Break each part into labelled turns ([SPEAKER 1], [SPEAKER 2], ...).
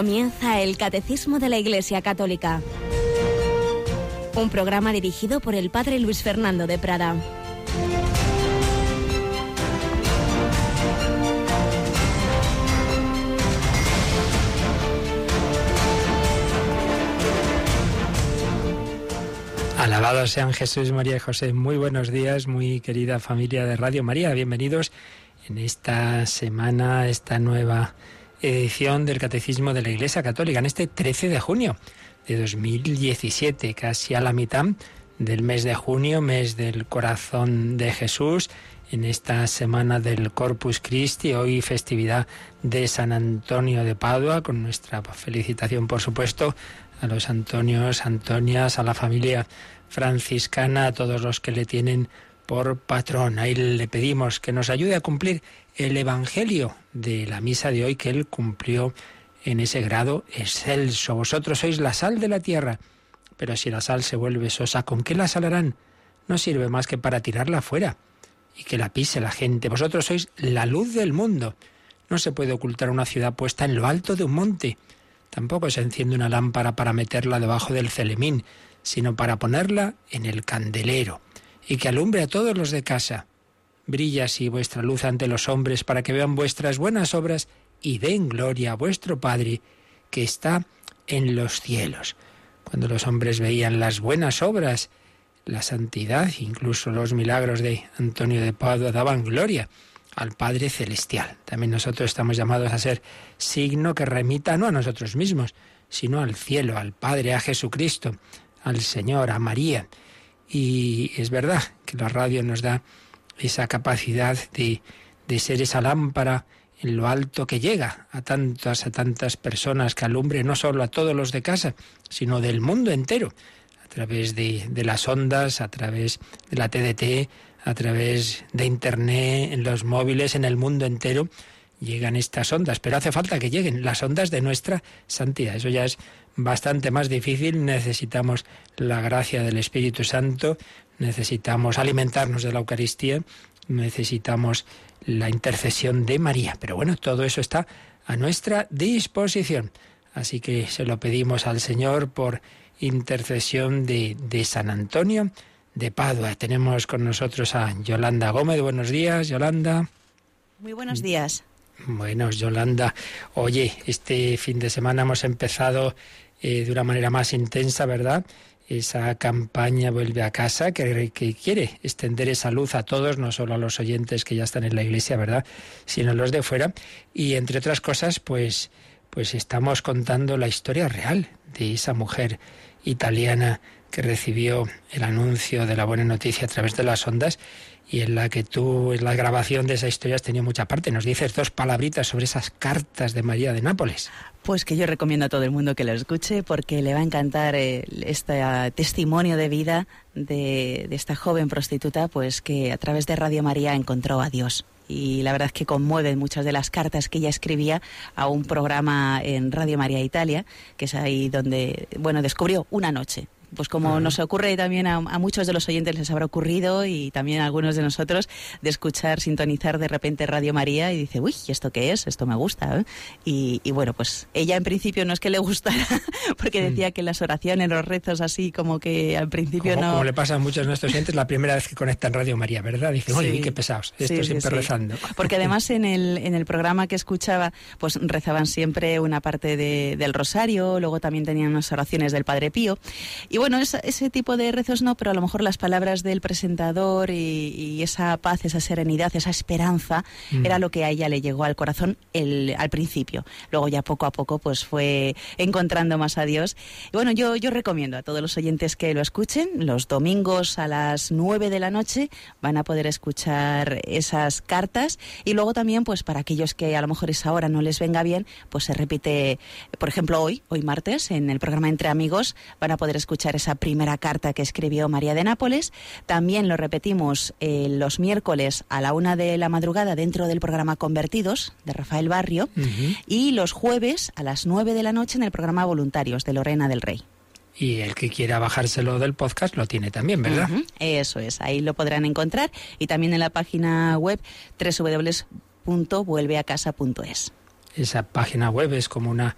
[SPEAKER 1] Comienza el Catecismo de la Iglesia Católica. Un programa dirigido por el Padre Luis Fernando de Prada.
[SPEAKER 2] Alabados sean Jesús, María y José. Muy buenos días, muy querida familia de Radio María. Bienvenidos en esta semana, esta nueva edición del Catecismo de la Iglesia Católica, en este 13 de junio de 2017, casi a la mitad del mes de junio, mes del corazón de Jesús, en esta semana del Corpus Christi, hoy festividad de San Antonio de Padua, con nuestra felicitación, por supuesto, a los Antonios, Antonias, a la familia franciscana, a todos los que le tienen por patrón. Ahí le pedimos que nos ayude a cumplir el Evangelio de la misa de hoy que él cumplió en ese grado excelso. Vosotros sois la sal de la tierra, pero si la sal se vuelve sosa, ¿con qué la salarán? No sirve más que para tirarla fuera y que la pise la gente. Vosotros sois la luz del mundo. No se puede ocultar una ciudad puesta en lo alto de un monte. Tampoco se enciende una lámpara para meterla debajo del celemín, sino para ponerla en el candelero y que alumbre a todos los de casa. Brilla así vuestra luz ante los hombres para que vean vuestras buenas obras y den gloria a vuestro Padre que está en los cielos. Cuando los hombres veían las buenas obras, la santidad, incluso los milagros de Antonio de Padua daban gloria al Padre Celestial. También nosotros estamos llamados a ser signo que remita no a nosotros mismos, sino al cielo, al Padre, a Jesucristo, al Señor, a María. Y es verdad que la radio nos da esa capacidad de, de ser esa lámpara en lo alto que llega a tantas, a tantas personas, que alumbre no solo a todos los de casa, sino del mundo entero, a través de, de las ondas, a través de la TDT, a través de Internet, en los móviles, en el mundo entero, llegan estas ondas, pero hace falta que lleguen las ondas de nuestra santidad. Eso ya es bastante más difícil. Necesitamos la gracia del Espíritu Santo, necesitamos alimentarnos de la Eucaristía, necesitamos la intercesión de María. Pero bueno, todo eso está a nuestra disposición. Así que se lo pedimos al Señor por intercesión de, de San Antonio de Padua. Tenemos con nosotros a Yolanda Gómez. Buenos días, Yolanda.
[SPEAKER 3] Muy buenos días.
[SPEAKER 2] Bueno, Yolanda, oye, este fin de semana hemos empezado eh, de una manera más intensa, ¿verdad? Esa campaña Vuelve a casa que, que, quiere extender esa luz a todos, no solo a los oyentes que ya están en la iglesia, ¿verdad? Sino a los de fuera. Y entre otras cosas, pues, pues estamos contando la historia real de esa mujer italiana que recibió el anuncio de la buena noticia a través de las ondas y en la que tú, en la grabación de esa historia, has tenido mucha parte. Nos dices dos palabritas sobre esas cartas de María de Nápoles.
[SPEAKER 3] Pues que yo recomiendo a todo el mundo que lo escuche porque le va a encantar eh, este testimonio de vida de, de esta joven prostituta, pues que a través de Radio María encontró a Dios. Y la verdad es que conmueven muchas de las cartas que ella escribía a un programa en Radio María Italia, que es ahí donde, bueno, descubrió una noche pues como nos ocurre también a, muchos de los oyentes les habrá ocurrido y también a algunos de nosotros de escuchar, sintonizar de repente Radio María y dice, uy, ¿esto qué es? Esto me gusta. ¿eh? Y, bueno, pues ella en principio no es que le gustara, porque decía que las oraciones, los rezos así como que al principio no...
[SPEAKER 2] Como le pasa a muchos de nuestros oyentes la primera vez que conectan Radio María, ¿verdad? Dicen, oye, qué pesados, esto siempre rezando.
[SPEAKER 3] Porque además en el, en el programa que escuchaba, pues rezaban siempre una parte del rosario, luego también tenían unas oraciones del Padre Pío. Y bueno, ese tipo de rezos no, pero a lo mejor las palabras del presentador y, esa paz, esa serenidad, esa esperanza, mm. era lo que a ella le llegó al corazón el, al principio. Luego ya poco a poco pues fue encontrando más a Dios. Y bueno, yo, yo recomiendo a todos los oyentes que lo escuchen. Los domingos a las 9 de la noche van a poder escuchar esas cartas. Y luego también, pues para aquellos que a lo mejor esa hora no les venga bien, pues se repite, por ejemplo, hoy, hoy martes, en el programa Entre Amigos, van a poder escuchar esa primera carta que escribió María de Nápoles. También lo repetimos eh, los miércoles a la una de la madrugada dentro del programa Convertidos de Rafael Barrio y los jueves a las nueve de la noche en el programa Voluntarios de Lorena del Rey.
[SPEAKER 2] Y el que quiera bajárselo del podcast lo tiene también, ¿verdad?
[SPEAKER 3] Eso es, ahí lo podrán encontrar y también en la página web www.vuelveacasa.es.
[SPEAKER 2] Esa página web es como una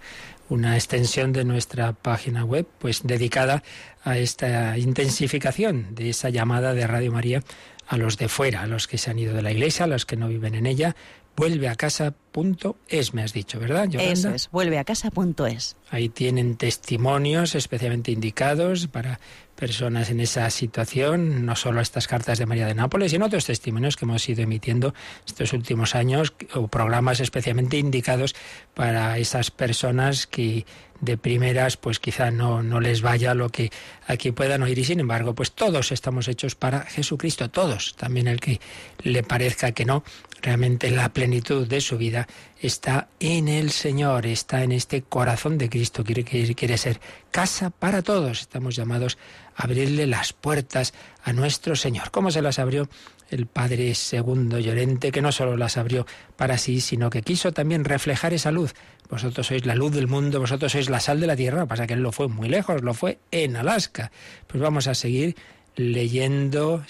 [SPEAKER 2] una extensión de nuestra página web, pues dedicada a esta intensificación de esa llamada de Radio María a los de fuera, a los que se han ido de la iglesia, a los que no viven en ella. Vuelve a casa.es, me has dicho, ¿verdad?
[SPEAKER 3] Yolanda? Eso es, vuelve a casa.es.
[SPEAKER 2] Ahí tienen testimonios especialmente indicados para personas en esa situación, no solo estas cartas de María de Nápoles, sino otros testimonios que hemos ido emitiendo estos últimos años, o programas especialmente indicados para esas personas que de primeras pues quizá no, no les vaya lo que aquí puedan oír. Y sin embargo pues todos estamos hechos para Jesucristo, todos, también el que le parezca que no, realmente la plenitud de su vida está en el Señor, está en este corazón de Cristo, quiere, quiere ser casa para todos, estamos llamados a abrirle las puertas a nuestro Señor. ¿Cómo se las abrió el Padre Segundo Llorente, que no solo las abrió para sí, sino que quiso también reflejar esa luz. Vosotros sois la luz del mundo, vosotros sois la sal de la tierra, pasa que él lo fue muy lejos, lo fue en Alaska. Pues vamos a seguir leyendo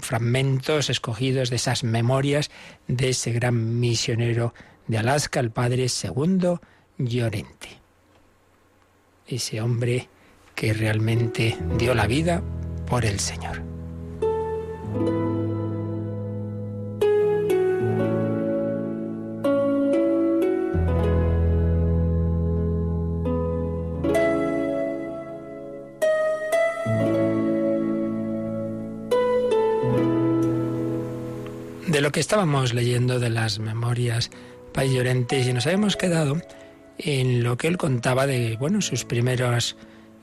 [SPEAKER 2] fragmentos escogidos de esas memorias de ese gran misionero de Alaska, el Padre Segundo Llorente. Ese hombre que realmente dio la vida por el Señor. de lo que estábamos leyendo de las memorias Llorente y nos habíamos quedado en lo que él contaba de bueno sus primeros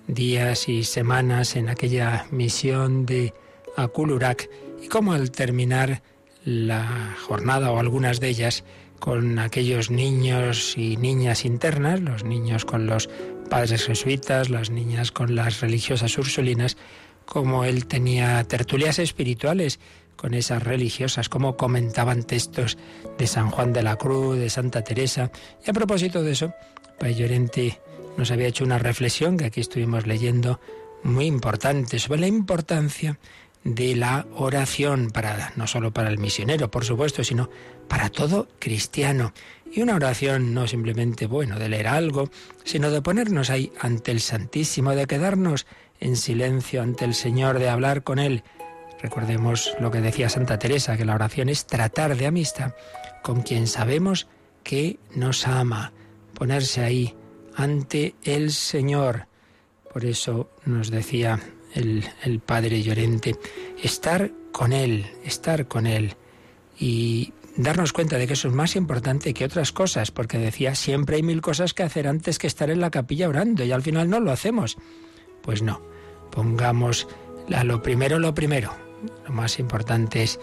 [SPEAKER 2] días y semanas en aquella misión de Akulurak y cómo al terminar la jornada o algunas de ellas con aquellos niños y niñas internas, los niños con los padres jesuitas, las niñas con las religiosas ursulinas, como él tenía tertulias espirituales con esas religiosas, como comentaban textos de San Juan de la Cruz, de Santa Teresa. Y a propósito de eso, Pay Llorente nos había hecho una reflexión que aquí estuvimos leyendo muy importante sobre la importancia de la oración para no solo para el misionero, por supuesto, sino para todo cristiano. Y una oración no simplemente, bueno, de leer algo, sino de ponernos ahí ante el Santísimo, de quedarnos en silencio ante el Señor, de hablar con Él, Recordemos lo que decía Santa Teresa, que la oración es tratar de amistad con quien sabemos que nos ama, ponerse ahí ante el Señor. Por eso nos decía el, el Padre Llorente, estar con Él, estar con Él y darnos cuenta de que eso es más importante que otras cosas, porque decía, siempre hay mil cosas que hacer antes que estar en la capilla orando y al final no lo hacemos. Pues no, pongamos a lo primero lo primero, lo más importante es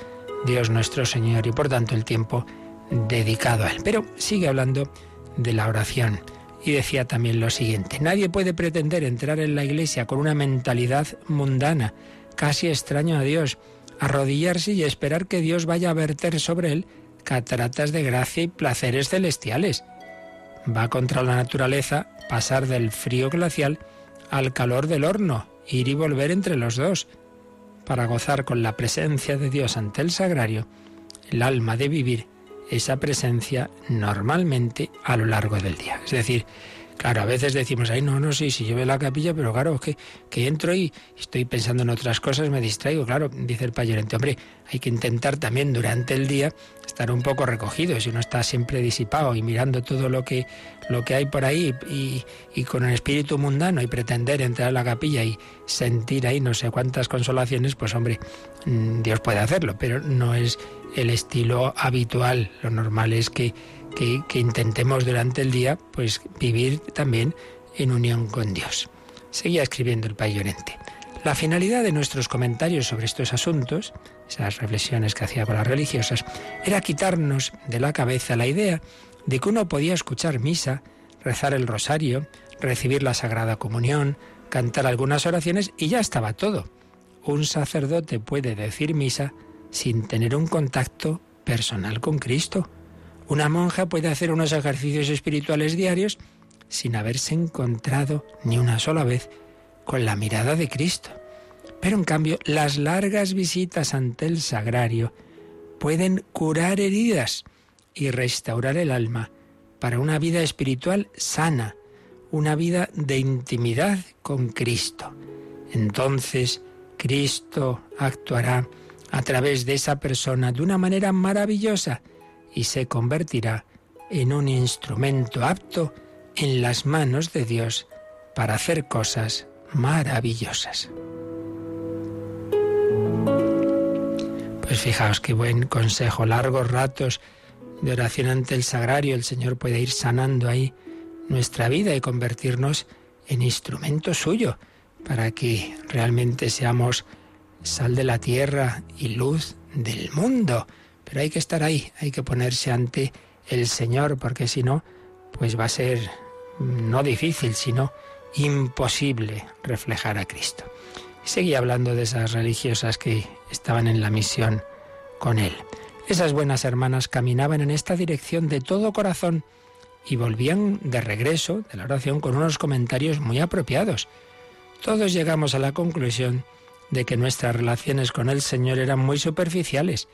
[SPEAKER 2] Dios nuestro Señor y por tanto el tiempo dedicado a Él. Pero sigue hablando de la oración y decía también lo siguiente, nadie puede pretender entrar en la iglesia con una mentalidad mundana, casi extraño a Dios, arrodillarse y esperar que Dios vaya a verter sobre él cataratas de gracia y placeres celestiales. Va contra la naturaleza pasar del frío glacial al calor del horno, ir y volver entre los dos para gozar con la presencia de Dios ante el sagrario, el alma de vivir esa presencia normalmente a lo largo del día. Es decir, Claro, a veces decimos, ay, no, no, sí, sí, yo la capilla, pero claro, que, que entro y estoy pensando en otras cosas, me distraigo. Claro, dice el payorente, hombre, hay que intentar también durante el día estar un poco recogido. Si uno está siempre disipado y mirando todo lo que, lo que hay por ahí y, y con el espíritu mundano y pretender entrar a la capilla y sentir ahí no sé cuántas consolaciones, pues hombre, mm, Dios puede hacerlo, pero no es el estilo habitual. Lo normal es que que, intentemos durante el día pues vivir también en unión con Dios. Seguía escribiendo el Payolente. La finalidad de nuestros comentarios sobre estos asuntos, esas reflexiones que hacía con las religiosas, era quitarnos de la cabeza la idea de que uno podía escuchar misa, rezar el rosario, recibir la Sagrada Comunión, cantar algunas oraciones y ya estaba todo. Un sacerdote puede decir misa sin tener un contacto personal con Cristo. Una monja puede hacer unos ejercicios espirituales diarios sin haberse encontrado ni una sola vez con la mirada de Cristo. Pero en cambio, las largas visitas ante el sagrario pueden curar heridas y restaurar el alma para una vida espiritual sana, una vida de intimidad con Cristo. Entonces Cristo actuará a través de esa persona de una manera maravillosa y se convertirá en un instrumento apto en las manos de Dios para hacer cosas maravillosas. Pues fijaos qué buen consejo, largos ratos de oración ante el sagrario, el Señor puede ir sanando ahí nuestra vida y convertirnos en instrumento suyo para que realmente seamos sal de la tierra y luz del mundo. Pero hay que estar ahí, hay que ponerse ante el Señor, porque si no, pues va a ser no difícil, sino imposible reflejar a Cristo. Y seguía hablando de esas religiosas que estaban en la misión con él. Esas buenas hermanas caminaban en esta dirección de todo corazón y volvían de regreso de la oración con unos comentarios muy apropiados. Todos llegamos a la conclusión de que nuestras relaciones con el Señor eran muy superficiales.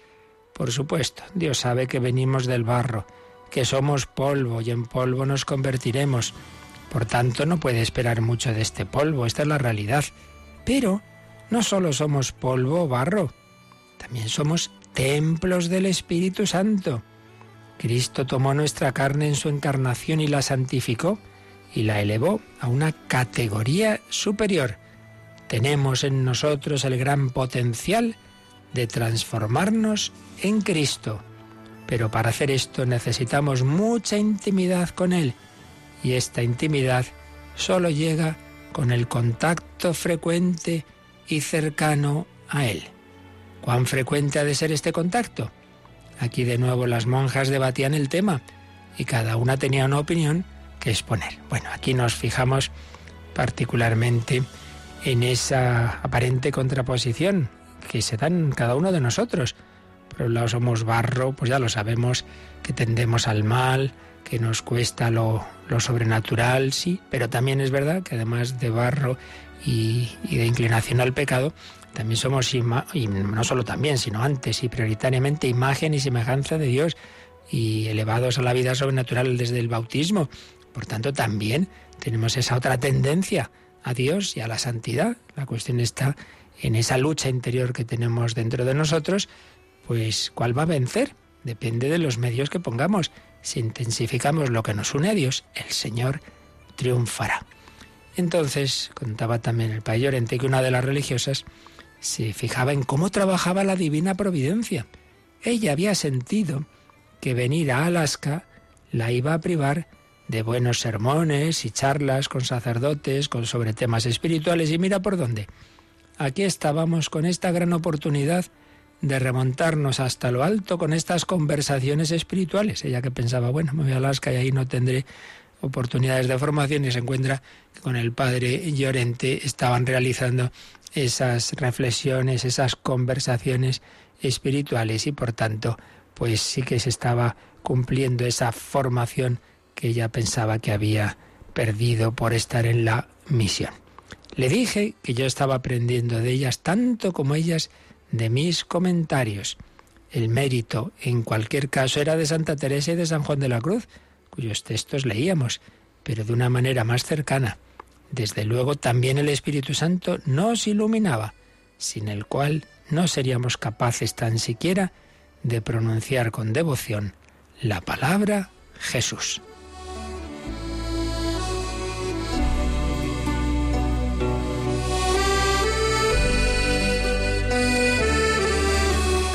[SPEAKER 2] Por supuesto, Dios sabe que venimos del barro, que somos polvo y en polvo nos convertiremos. Por tanto, no puede esperar mucho de este polvo, esta es la realidad. Pero no solo somos polvo o barro, también somos templos del Espíritu Santo. Cristo tomó nuestra carne en su encarnación y la santificó y la elevó a una categoría superior. Tenemos en nosotros el gran potencial de transformarnos en Cristo. Pero para hacer esto necesitamos mucha intimidad con Él. Y esta intimidad solo llega con el contacto frecuente y cercano a Él. ¿Cuán frecuente ha de ser este contacto? Aquí de nuevo las monjas debatían el tema y cada una tenía una opinión que exponer. Bueno, aquí nos fijamos particularmente en esa aparente contraposición que se da en cada uno de nosotros. Por un lado somos barro, pues ya lo sabemos, que tendemos al mal, que nos cuesta lo, sobrenatural, sí, pero también es verdad que además de barro y, y de inclinación al pecado, también somos, y no solo también, sino antes y prioritariamente, imagen y semejanza de Dios y elevados a la vida sobrenatural desde el bautismo. Por tanto, también tenemos esa otra tendencia a Dios y a la santidad. La cuestión está en esa lucha interior que tenemos dentro de nosotros, pues ¿cuál va a vencer? Depende de los medios que pongamos. Si intensificamos lo que nos une a Dios, el Señor triunfará. Entonces, contaba también el Padre Llorente que una de las religiosas se fijaba en cómo trabajaba la divina providencia. Ella había sentido que venir a Alaska la iba a privar de buenos sermones y charlas con sacerdotes con sobre temas espirituales y mira por dónde. Aquí estábamos con esta gran oportunidad de remontarnos hasta lo alto con estas conversaciones espirituales. Ella que pensaba, bueno, me voy a Alaska y ahí no tendré oportunidades de formación y se encuentra que con el padre Llorente estaban realizando esas reflexiones, esas conversaciones espirituales y por tanto, pues sí que se estaba cumpliendo esa formación que ella pensaba que había perdido por estar en la misión. Le dije que yo estaba aprendiendo de ellas tanto como ellas de mis comentarios. El mérito, en cualquier caso, era de Santa Teresa y de San Juan de la Cruz, cuyos textos leíamos, pero de una manera más cercana. Desde luego también el Espíritu Santo nos iluminaba, sin el cual no seríamos capaces tan siquiera de pronunciar con devoción la palabra Jesús.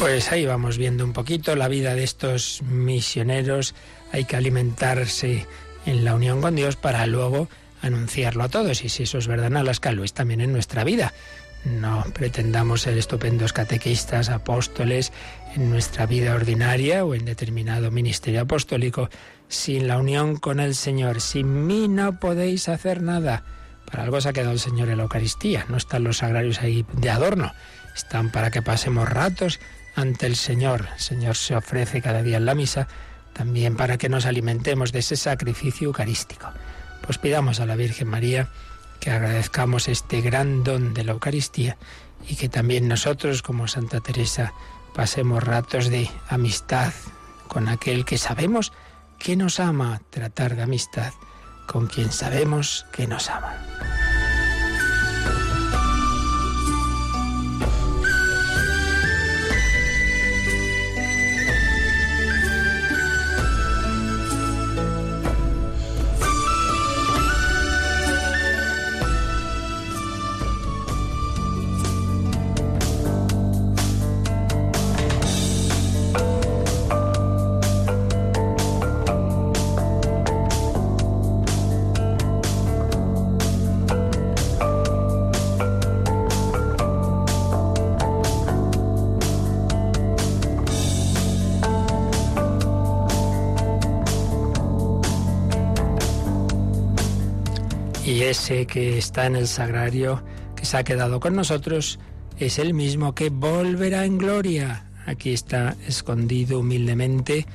[SPEAKER 2] Pues ahí vamos viendo un poquito la vida de estos misioneros. Hay que alimentarse en la unión con Dios para luego anunciarlo a todos. Y si eso es verdad en Alaska, lo es también en nuestra vida. No pretendamos ser estupendos catequistas, apóstoles en nuestra vida ordinaria o en determinado ministerio apostólico sin la unión con el Señor. Sin mí no podéis hacer nada. Para algo se ha quedado el Señor en la Eucaristía. No están los sagrarios ahí de adorno. Están para que pasemos ratos ante el Señor. El Señor se ofrece cada día en la misa también para que nos alimentemos de ese sacrificio eucarístico. Pues pidamos a la Virgen María que agradezcamos este gran don de la Eucaristía y que también nosotros, como Santa Teresa, pasemos ratos de amistad con aquel que sabemos que nos ama, tratar de amistad con quien sabemos que nos ama. Que está en el sagrario, que se ha quedado con nosotros, es el mismo que volverá en gloria. Aquí está escondido humildemente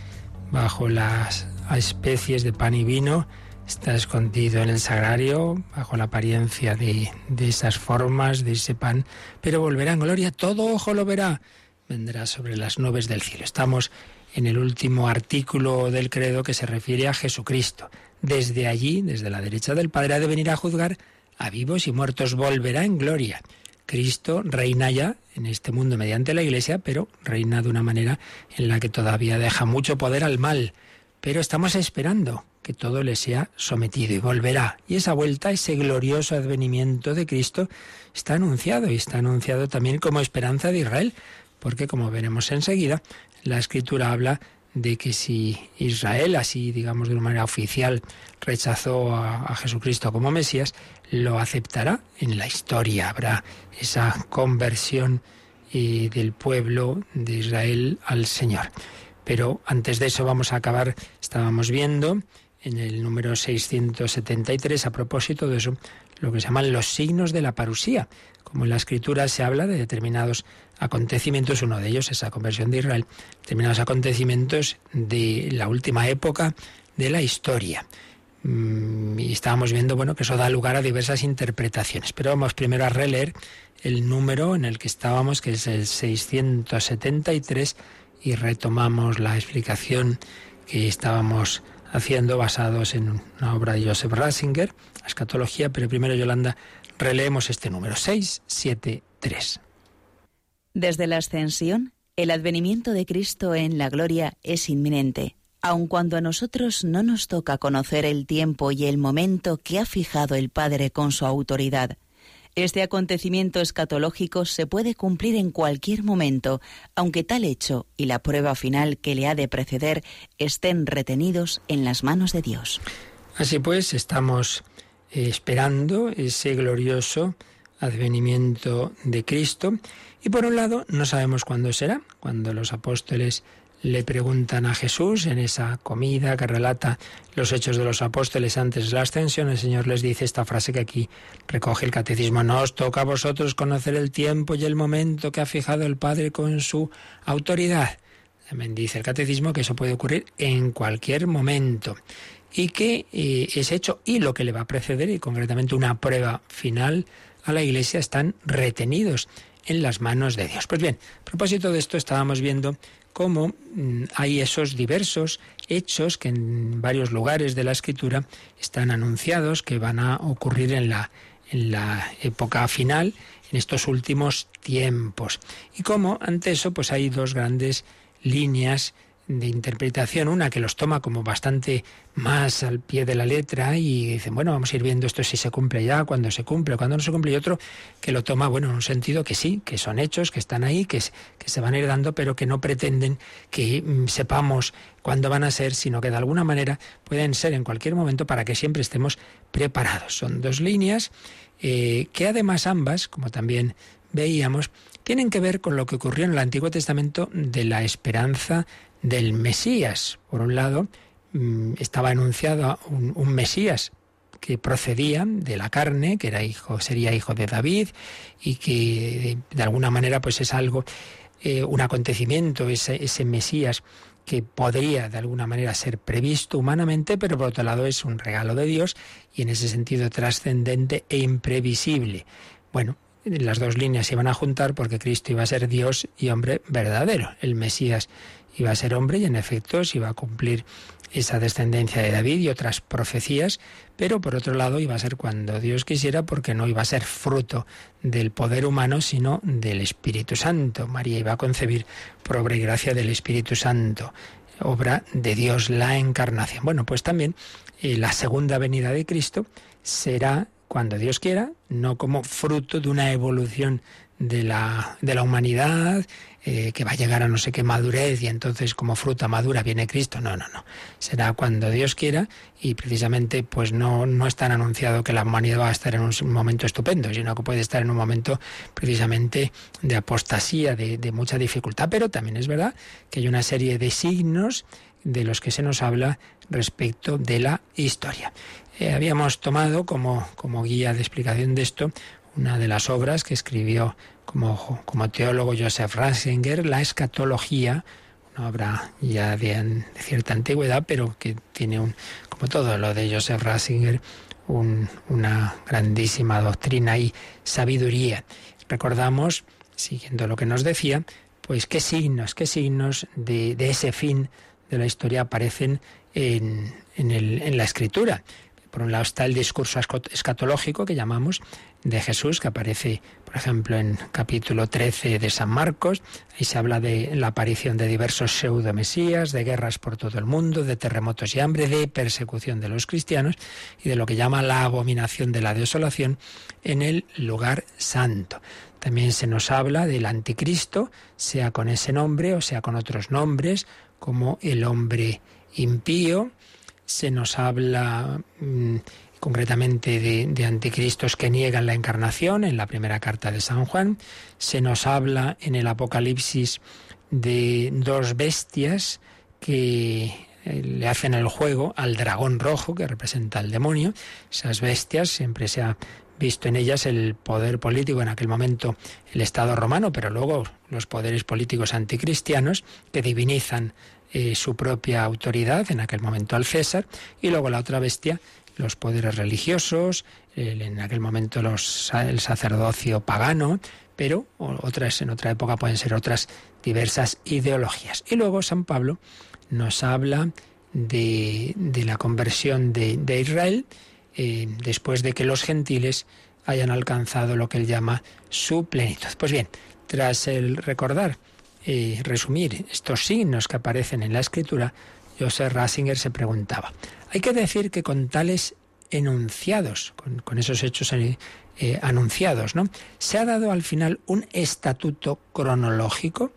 [SPEAKER 2] bajo las especies de pan y vino, está escondido en el sagrario, bajo la apariencia de, de esas formas, de ese pan, pero volverá en gloria, todo ojo lo verá, vendrá sobre las nubes del cielo. Estamos en el último artículo del credo que se refiere a Jesucristo. Desde allí, desde la derecha del Padre, ha de venir a juzgar a vivos y muertos, volverá en gloria. Cristo reina ya en este mundo mediante la Iglesia, pero reina de una manera en la que todavía deja mucho poder al mal. Pero estamos esperando que todo le sea sometido y volverá. Y esa vuelta, ese glorioso advenimiento de Cristo, está anunciado y está anunciado también como esperanza de Israel, porque como veremos enseguida, la Escritura habla de que si Israel, así digamos de una manera oficial, rechazó a, Jesucristo como Mesías, lo aceptará en la historia. Habrá esa conversión eh, del pueblo de Israel al Señor. Pero antes de eso vamos a acabar, estábamos viendo en el número 673, a propósito de eso, lo que se llaman los signos de la parusía. Como en la escritura se habla de determinados acontecimientos, uno de ellos es la conversión de Israel, determinados acontecimientos de la última época de la historia. Mm, y estábamos viendo bueno, que eso da lugar a diversas interpretaciones. Pero vamos primero a releer el número en el que estábamos, que es el 673, y retomamos la explicación que estábamos haciendo basados en una obra de Joseph Ratzinger, escatología, pero primero Yolanda releemos este número 673.
[SPEAKER 3] Desde la ascensión, el advenimiento de Cristo en la gloria es inminente, aun cuando a nosotros no nos toca conocer el tiempo y el momento que ha fijado el Padre con su autoridad. Este acontecimiento escatológico se puede cumplir en cualquier momento, aunque tal hecho y la prueba final que le ha de preceder estén retenidos en las manos de Dios.
[SPEAKER 2] Así pues, estamos eh, esperando ese glorioso advenimiento de Cristo y por un lado no sabemos cuándo será, cuando los apóstoles le preguntan a Jesús en esa comida que relata los hechos de los apóstoles antes de la ascensión, el Señor les dice esta frase que aquí recoge el catecismo, no os toca a vosotros conocer el tiempo y el momento que ha fijado el Padre con su autoridad. También dice el catecismo que eso puede ocurrir en cualquier momento y que eh, ese hecho y lo que le va a preceder, y concretamente una prueba final a la Iglesia, están retenidos en las manos de Dios. Pues bien, a propósito de esto estábamos viendo cómo mm, hay esos diversos hechos que en varios lugares de la escritura están anunciados que van a ocurrir en la, en la época final, en estos últimos tiempos. Y cómo ante eso pues hay dos grandes líneas de interpretación, una que los toma como bastante más al pie de la letra y dicen, bueno, vamos a ir viendo esto si se cumple ya, cuando se cumple, cuando no se cumple, y otro que lo toma, bueno, en un sentido que sí, que son hechos, que están ahí, que, que se van a ir dando, pero que no pretenden que mm, sepamos cuándo van a ser, sino que de alguna manera pueden ser en cualquier momento para que siempre estemos preparados. Son dos líneas eh, que además ambas, como también veíamos, tienen que ver con lo que ocurrió en el Antiguo Testamento de la esperanza del Mesías. Por un lado, mm, estaba anunciado un, Mesías que procedía de la carne, que era hijo, sería hijo de David, y que de, alguna manera pues es algo, eh, un acontecimiento, ese, ese Mesías que podría de alguna manera ser previsto humanamente, pero por otro lado es un regalo de Dios y en ese sentido trascendente e imprevisible. Bueno, las dos líneas se iban a juntar porque Cristo iba a ser Dios y hombre verdadero. El Mesías iba a ser hombre y en efecto se iba a cumplir esa descendencia de David y otras profecías, pero por otro lado iba a ser cuando Dios quisiera porque no iba a ser fruto del poder humano, sino del Espíritu Santo. María iba a concebir por obra y gracia del Espíritu Santo, obra de Dios, la encarnación. Bueno, pues también eh, la segunda venida de Cristo será cuando Dios quiera, no como fruto de una evolución de la, de la humanidad, eh, que va a llegar a no sé qué madurez y entonces como fruta madura viene Cristo. No, no, no. Será cuando Dios quiera y precisamente pues no, no es tan anunciado que la humanidad va a estar en un momento estupendo, sino que puede estar en un momento precisamente de apostasía, de, de mucha dificultad. Pero también es verdad que hay una serie de signos de los que se nos habla respecto de la historia. Eh, habíamos tomado como, como guía de explicación de esto una de las obras que escribió como, como teólogo Joseph Ratzinger, La escatología, una obra ya de, cierta antigüedad, pero que tiene, un, como todo lo de Joseph Ratzinger, una grandísima doctrina y sabiduría. Recordamos, siguiendo lo que nos decía, pues qué signos, qué signos de, de ese fin de la historia aparecen en, en la escritura. Por un lado está el discurso escatológico que llamamos de Jesús, que aparece, por ejemplo, en capítulo 13 de San Marcos. Ahí se habla de la aparición de diversos pseudo-mesías, de guerras por todo el mundo, de terremotos y hambre, de persecución de los cristianos y de lo que llama la abominación de la desolación en el lugar santo. También se nos habla del anticristo, sea con ese nombre o sea con otros nombres, como el hombre impío, se nos habla mm, concretamente de, de, anticristos que niegan la encarnación en la primera carta de San Juan, se nos habla en el Apocalipsis de dos bestias que eh, le hacen el juego al dragón rojo que representa al demonio. Esas bestias siempre se ha visto en ellas el poder político en aquel momento el Estado romano, pero luego los poderes políticos anticristianos que divinizan eh, su propia autoridad, en aquel momento al César, y luego la otra bestia, los poderes religiosos, en aquel momento los, el sacerdocio pagano, pero otras en otra época pueden ser otras diversas ideologías. Y luego San Pablo nos habla de, de la conversión de, de Israel eh, después de que los gentiles hayan alcanzado lo que él llama su plenitud. Pues bien, tras el recordar y resumir estos signos que aparecen en la escritura, Joseph Ratzinger se preguntaba, hay que decir que con tales enunciados, con, esos hechos eh, eh, anunciados, ¿no? Se ha dado al final un estatuto cronológico,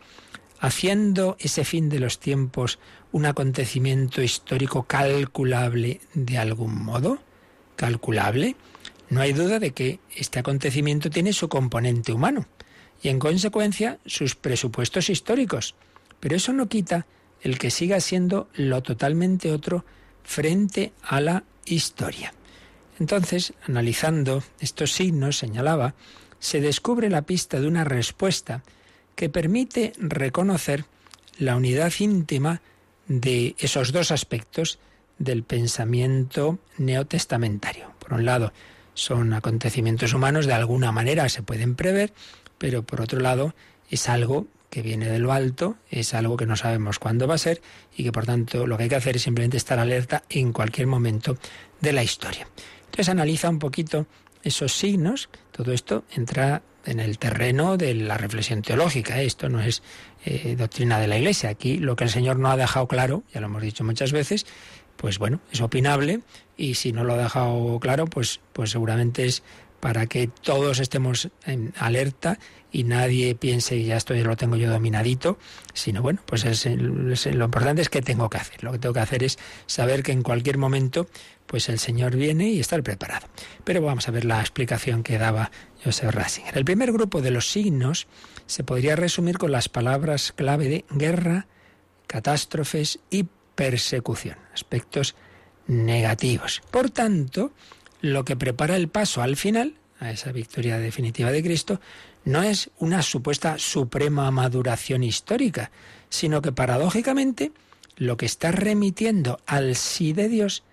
[SPEAKER 2] haciendo ese fin de los tiempos un acontecimiento histórico calculable de algún modo, calculable. No hay duda de que este acontecimiento tiene su componente humano y en consecuencia sus presupuestos históricos. Pero eso no quita el que siga siendo lo totalmente otro frente a la historia. Entonces, analizando estos signos, señalaba, se descubre la pista de una respuesta que permite reconocer la unidad íntima de esos dos aspectos del pensamiento neotestamentario. Por un lado, son acontecimientos humanos, de alguna manera se pueden prever, pero por otro lado es algo que viene de lo alto, es algo que no sabemos cuándo va a ser y que por tanto lo que hay que hacer es simplemente estar alerta en cualquier momento de la historia. Entonces analiza un poquito esos signos, todo esto entra en el terreno de la reflexión teológica, esto no es eh, doctrina de la Iglesia, aquí lo que el Señor no ha dejado claro, ya lo hemos dicho muchas veces, pues bueno, es opinable y si no lo ha dejado claro, pues, pues seguramente es para que todos estemos en alerta y nadie piense ya esto ya lo tengo yo dominadito, sino bueno, pues es, lo importante es que tengo que hacer. Lo que tengo que hacer es saber que en cualquier momento pues el Señor viene y estar preparado. Pero vamos a ver la explicación que daba Joseph Ratzinger. El primer grupo de los signos se podría resumir con las palabras clave de guerra, catástrofes y persecución, aspectos negativos. Por tanto, lo que prepara el paso al final, a esa victoria definitiva de Cristo, no es una supuesta suprema maduración histórica, sino que paradójicamente lo que está remitiendo al sí de Dios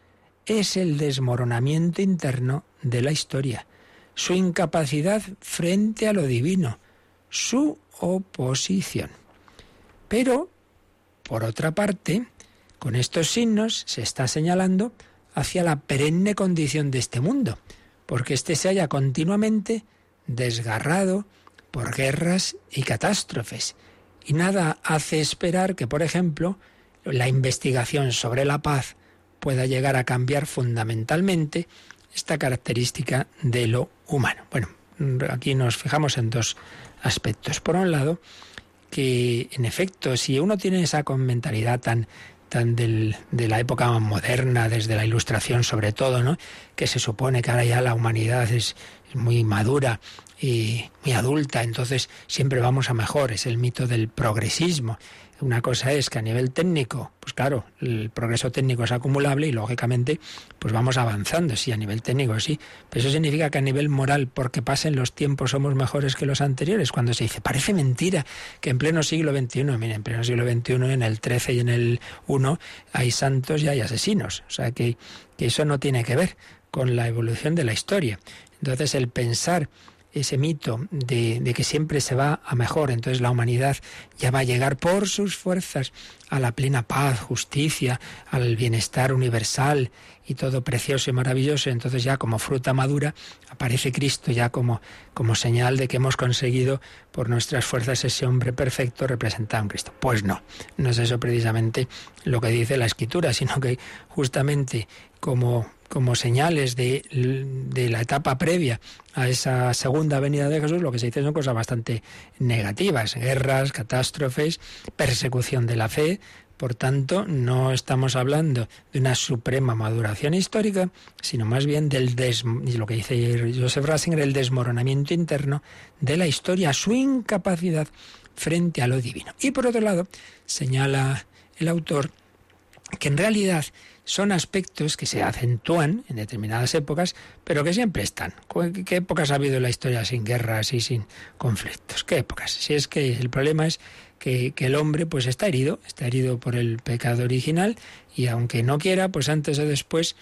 [SPEAKER 2] es el desmoronamiento interno de la historia, su incapacidad frente a lo divino, su oposición. Pero por otra parte, con estos signos se está señalando hacia la perenne condición de este mundo, porque éste se halla continuamente desgarrado por guerras y catástrofes. Y nada hace esperar que, por ejemplo, la investigación sobre la paz pueda llegar a cambiar fundamentalmente esta característica de lo humano. Bueno, aquí nos fijamos en dos aspectos. Por un lado, que en efecto, si uno tiene esa mentalidad tan tan del, de la época moderna, desde la ilustración sobre todo, ¿no? que se supone que ahora ya la humanidad es, muy madura y muy adulta, entonces siempre vamos a mejor, es el mito del progresismo. Una cosa es que a nivel técnico, pues claro, el progreso técnico es acumulable y lógicamente pues vamos avanzando, sí, a nivel técnico sí, pero eso significa que a nivel moral, porque pasen los tiempos, somos mejores que los anteriores. Cuando se dice, parece mentira que en pleno siglo XXI, miren, en pleno siglo XXI, en el XIII y en el I, hay santos y hay asesinos. O sea que, que eso no tiene que ver con la evolución de la historia. Entonces el pensar ese mito de, que siempre se va a mejor, entonces la humanidad ya va a llegar por sus fuerzas a la plena paz, justicia, al bienestar universal y todo precioso y maravilloso, entonces ya como fruta madura aparece Cristo ya como, como señal de que hemos conseguido por nuestras fuerzas ese hombre perfecto representado en Cristo. Pues no, no es eso precisamente lo que dice la Escritura, sino que justamente como como señales de, la etapa previa a esa segunda venida de Jesús, lo que se dice son cosas bastante negativas, guerras, catástrofes, persecución de la fe. Por tanto, no estamos hablando de una suprema maduración histórica, sino más bien del lo que dice Joseph Ratzinger, el desmoronamiento interno de la historia, su incapacidad frente a lo divino. Y por otro lado, señala el autor que en realidad son aspectos que se acentúan en determinadas épocas, pero que siempre están. ¿Qué épocas ha habido en la historia sin guerras y sin conflictos? ¿Qué épocas? Si es que el problema es que, el hombre pues está herido, está herido por el pecado original y aunque no quiera, pues antes o después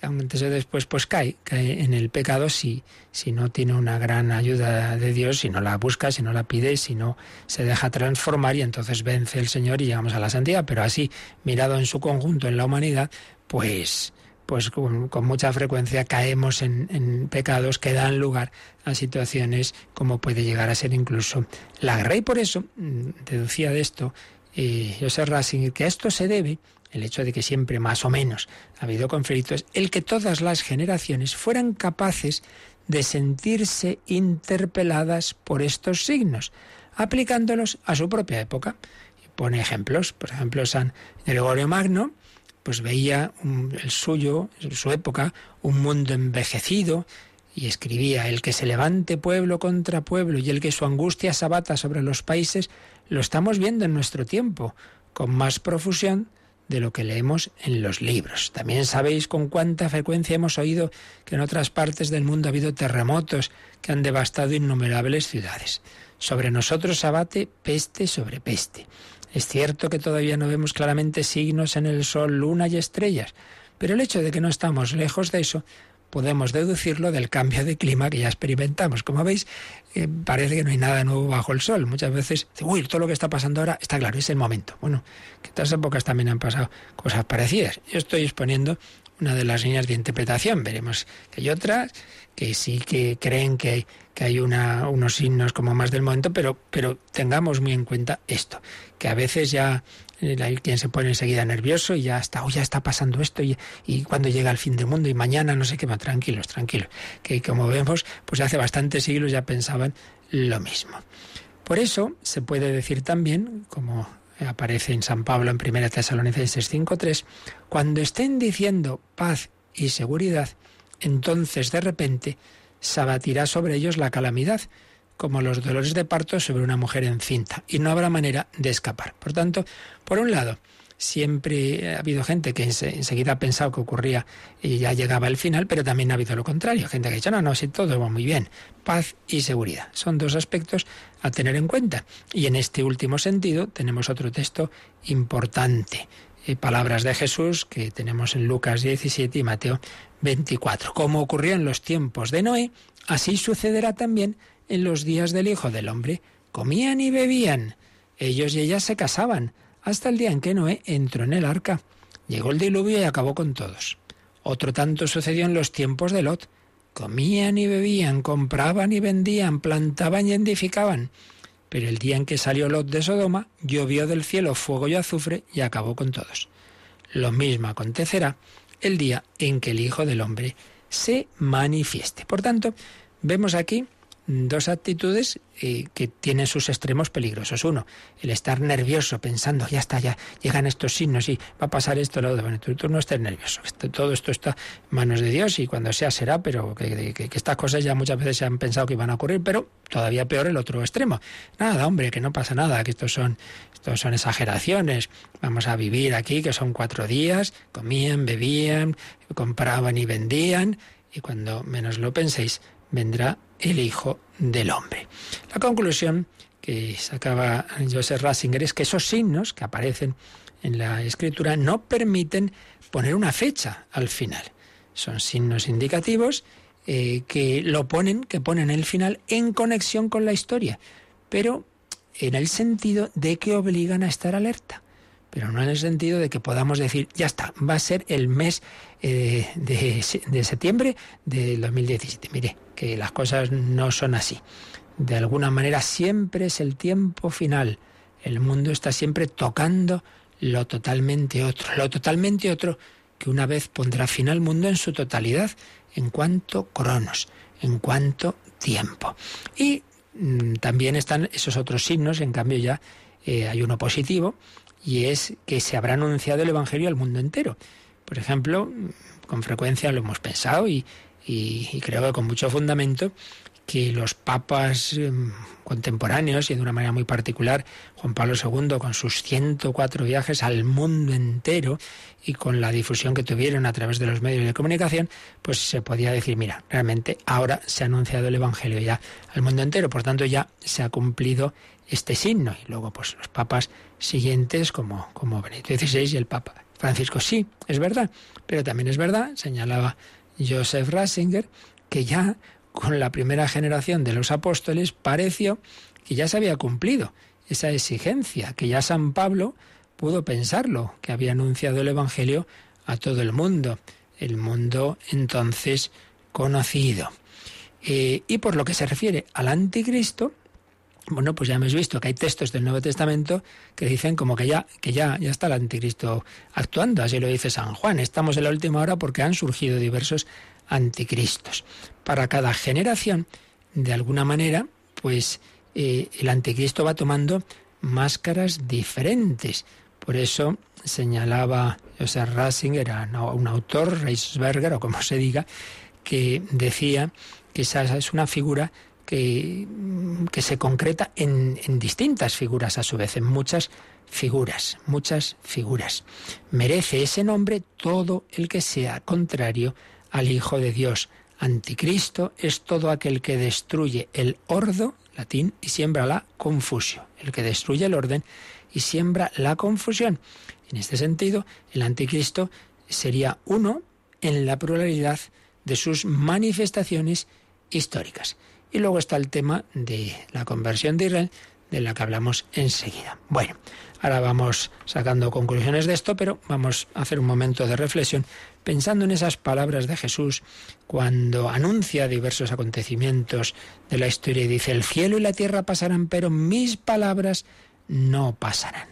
[SPEAKER 2] antes o después pues cae, cae en el pecado si, si no tiene una gran ayuda de Dios, si no la busca, si no la pide, si no se deja transformar y entonces vence el Señor y llegamos a la santidad. Pero así, mirado en su conjunto en la humanidad, pues, pues con, mucha frecuencia caemos en, pecados que dan lugar a situaciones como puede llegar a ser incluso la guerra. Y por eso mm, deducía de esto eh, José Racing que a esto se debe el hecho de que siempre más o menos ha habido conflictos, el que todas las generaciones fueran capaces de sentirse interpeladas por estos signos, aplicándolos a su propia época. Pone ejemplos, por ejemplo, San Gregorio Magno, pues veía el suyo, su época, un mundo envejecido, y escribía, el que se levante pueblo contra pueblo y el que su angustia sabata sobre los países, lo estamos viendo en nuestro tiempo, con más profusión de lo que leemos en los libros. También sabéis con cuánta frecuencia hemos oído que en otras partes del mundo ha habido terremotos que han devastado innumerables ciudades. Sobre nosotros abate peste sobre peste. Es cierto que todavía no vemos claramente signos en el sol, luna y estrellas, pero el hecho de que no estamos lejos de eso podemos deducirlo del cambio de clima que ya experimentamos. Como veis, eh, parece que no hay nada nuevo bajo el sol. Muchas veces, uy, todo lo que está pasando ahora está claro, es el momento. Bueno, que otras épocas también han pasado cosas parecidas. Yo estoy exponiendo una de las líneas de interpretación. Veremos que hay otras que sí que creen que, que hay unos signos como más del momento, pero, pero tengamos muy en cuenta esto, que a veces ya hay quien se pone enseguida nervioso y ya está, oh, ya está pasando esto y, y, cuando llega el fin del mundo y mañana no sé qué, más tranquilos, tranquilos. Que como vemos, pues hace bastantes siglos ya pensaban lo mismo. Por eso se puede decir también, como aparece en San Pablo en 1 Tesalonicenses 5.3, cuando estén diciendo paz y seguridad, entonces de repente se abatirá sobre ellos la calamidad como los dolores de parto sobre una mujer encinta, y no habrá manera de escapar. Por tanto, por un lado, siempre ha habido gente que enseguida ha pensado que ocurría y ya llegaba el final, pero también ha habido lo contrario, gente que ha dicho, no, no, si todo va muy bien, paz y seguridad. Son dos aspectos a tener en cuenta. Y en este último sentido tenemos otro texto importante, eh, palabras de Jesús que tenemos en Lucas 17 y Mateo 24. Como ocurrió en los tiempos de Noé, así sucederá también en los días del Hijo del Hombre. Comían y bebían. Ellos y ellas se casaban hasta el día en que Noé entró en el arca. Llegó el diluvio y acabó con todos. Otro tanto sucedió en los tiempos de Lot. Comían y bebían, compraban y vendían, plantaban y edificaban. Pero el día en que salió Lot de Sodoma, llovió del cielo fuego y azufre y acabó con todos. Lo mismo acontecerá el día en que el Hijo del Hombre se manifieste. Por tanto, vemos aquí dos actitudes eh, que tienen sus extremos peligrosos. Uno, el estar nervioso pensando, ya está, ya llegan estos signos y va a pasar esto, lo otro. Bueno, tú, no estés nervioso, todo esto está en manos de Dios y cuando sea será, pero que, estas cosas ya muchas veces se han pensado que iban a ocurrir, pero todavía peor el otro extremo. Nada, hombre, que no pasa nada, que estos son, estos son exageraciones. Vamos a vivir aquí, que son cuatro días, comían, bebían, compraban y vendían, y cuando menos lo penséis, vendrá el Hijo del Hombre. La conclusión que sacaba Joseph Ratzinger es que esos signos que aparecen en la escritura no permiten poner una fecha al final. Son signos indicativos eh, que lo ponen, que ponen el final en conexión con la historia, pero en el sentido de que obligan a estar alerta pero no en el sentido de que podamos decir, ya está, va a ser el mes eh, de, de, septiembre del 2017. Mire, que las cosas no son así. De alguna manera siempre es el tiempo final. El mundo está siempre tocando lo totalmente otro, lo totalmente otro que una vez pondrá fin al mundo en su totalidad, en cuanto cronos, en cuanto tiempo. Y mm, también están esos otros signos, en cambio ya eh, hay uno positivo, y es que se habrá anunciado el Evangelio al mundo entero. Por ejemplo, con frecuencia lo hemos pensado y, creo que con mucho fundamento que los papas em, contemporáneos y de una manera muy particular Juan Pablo II con sus 104 viajes al mundo entero y con la difusión que tuvieron a través de los medios de comunicación, pues se podía decir, mira, realmente ahora se ha anunciado el Evangelio ya al mundo entero, por tanto ya se ha cumplido este signo. Y luego pues los papas siguientes como, como Benedicto XVI y el Papa Francisco, sí, es verdad, pero también es verdad, señalaba Joseph Ratzinger, que ya con la primera generación de los apóstoles pareció que ya se había cumplido esa exigencia, que ya San Pablo pudo pensarlo, que había anunciado el Evangelio a todo el mundo, el mundo entonces conocido. Eh, y por lo que se refiere al anticristo, bueno, pues ya hemos visto que hay textos del Nuevo Testamento que dicen como que ya, que ya, ya está el anticristo actuando, así lo dice San Juan. Estamos en la última hora porque han surgido diversos anticristos. Para cada generación, de alguna manera, pues eh, el anticristo va tomando máscaras diferentes. Por eso señalaba Joseph Ratzinger, un autor, Reisberger o como se diga, que decía que esa es una figura que, que se concreta en, en distintas figuras a su vez, en muchas figuras, muchas figuras. Merece ese nombre todo el que sea contrario al Hijo de Dios. Anticristo es todo aquel que destruye el ordo, latín, y siembra la confusión. El que destruye el orden y siembra la confusión. En este sentido, el anticristo sería uno en la pluralidad de sus manifestaciones históricas. Y luego está el tema de la conversión de Israel, de la que hablamos enseguida. Bueno, ahora vamos sacando conclusiones de esto, pero vamos a hacer un momento de reflexión pensando en esas palabras de Jesús cuando anuncia diversos acontecimientos de la historia y dice, el cielo y la tierra pasarán, pero mis palabras no pasarán.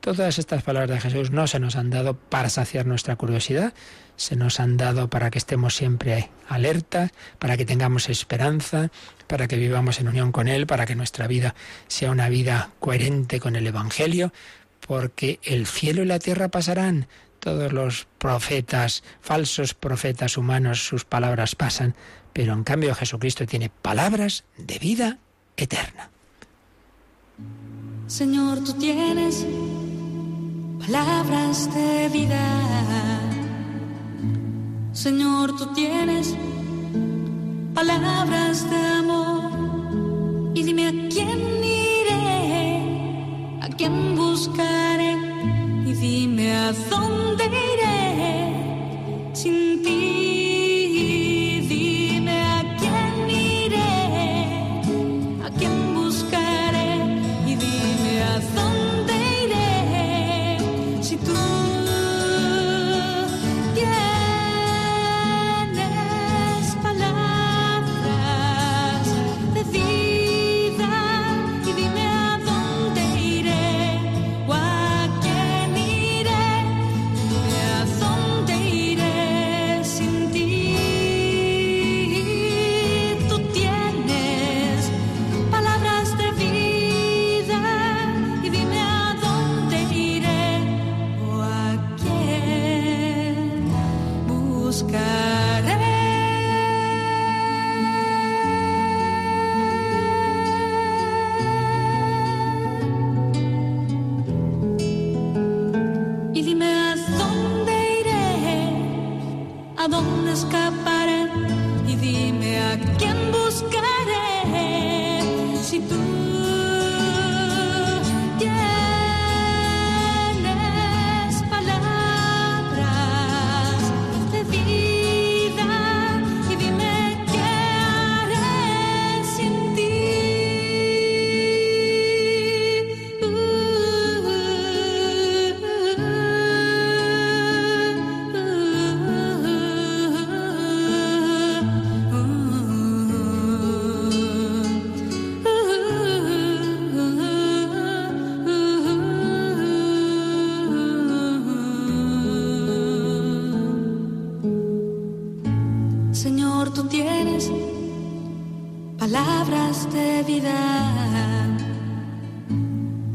[SPEAKER 2] Todas estas palabras de Jesús no se nos han dado para saciar nuestra curiosidad, se nos han dado para que estemos siempre alerta, para que tengamos esperanza, para que vivamos en unión con Él, para que nuestra vida sea una vida coherente con el Evangelio, porque el cielo y la tierra pasarán, todos los profetas, falsos profetas humanos, sus palabras pasan, pero en cambio Jesucristo tiene palabras de vida eterna.
[SPEAKER 4] Señor, tú tienes palabras de vida. Señor, tú tienes palabras de amor.